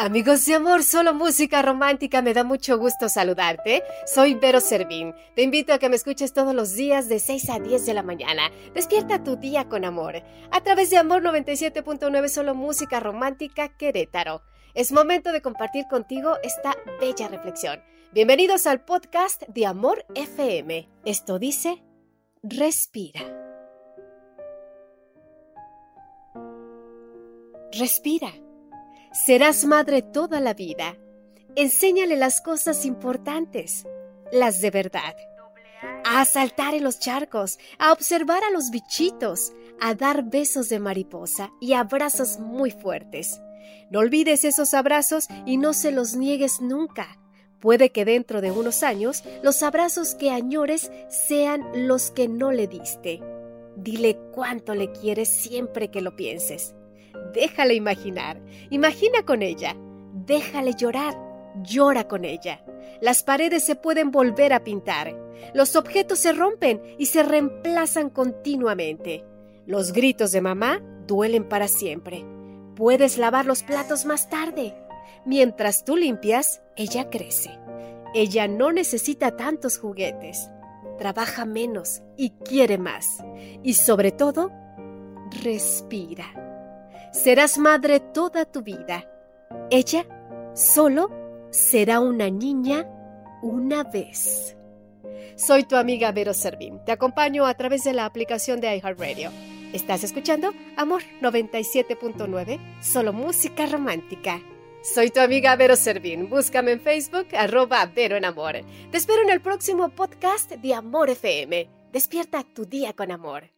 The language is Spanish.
Amigos de amor, solo música romántica, me da mucho gusto saludarte. Soy Vero Servín. Te invito a que me escuches todos los días de 6 a 10 de la mañana. Despierta tu día con amor. A través de Amor 97.9, solo música romántica Querétaro. Es momento de compartir contigo esta bella reflexión. Bienvenidos al podcast de Amor FM. Esto dice, respira. Respira. Serás madre toda la vida. Enséñale las cosas importantes, las de verdad. A saltar en los charcos, a observar a los bichitos, a dar besos de mariposa y abrazos muy fuertes. No olvides esos abrazos y no se los niegues nunca. Puede que dentro de unos años los abrazos que añores sean los que no le diste. Dile cuánto le quieres siempre que lo pienses. Déjale imaginar, imagina con ella. Déjale llorar, llora con ella. Las paredes se pueden volver a pintar. Los objetos se rompen y se reemplazan continuamente. Los gritos de mamá duelen para siempre. Puedes lavar los platos más tarde. Mientras tú limpias, ella crece. Ella no necesita tantos juguetes. Trabaja menos y quiere más. Y sobre todo, respira. Serás madre toda tu vida. Ella solo será una niña una vez. Soy tu amiga Vero Servín. Te acompaño a través de la aplicación de iHeartRadio. Estás escuchando Amor 97.9, solo música romántica. Soy tu amiga Vero Servín. Búscame en Facebook, arroba Vero en Amor. Te espero en el próximo podcast de Amor FM. Despierta tu día con amor.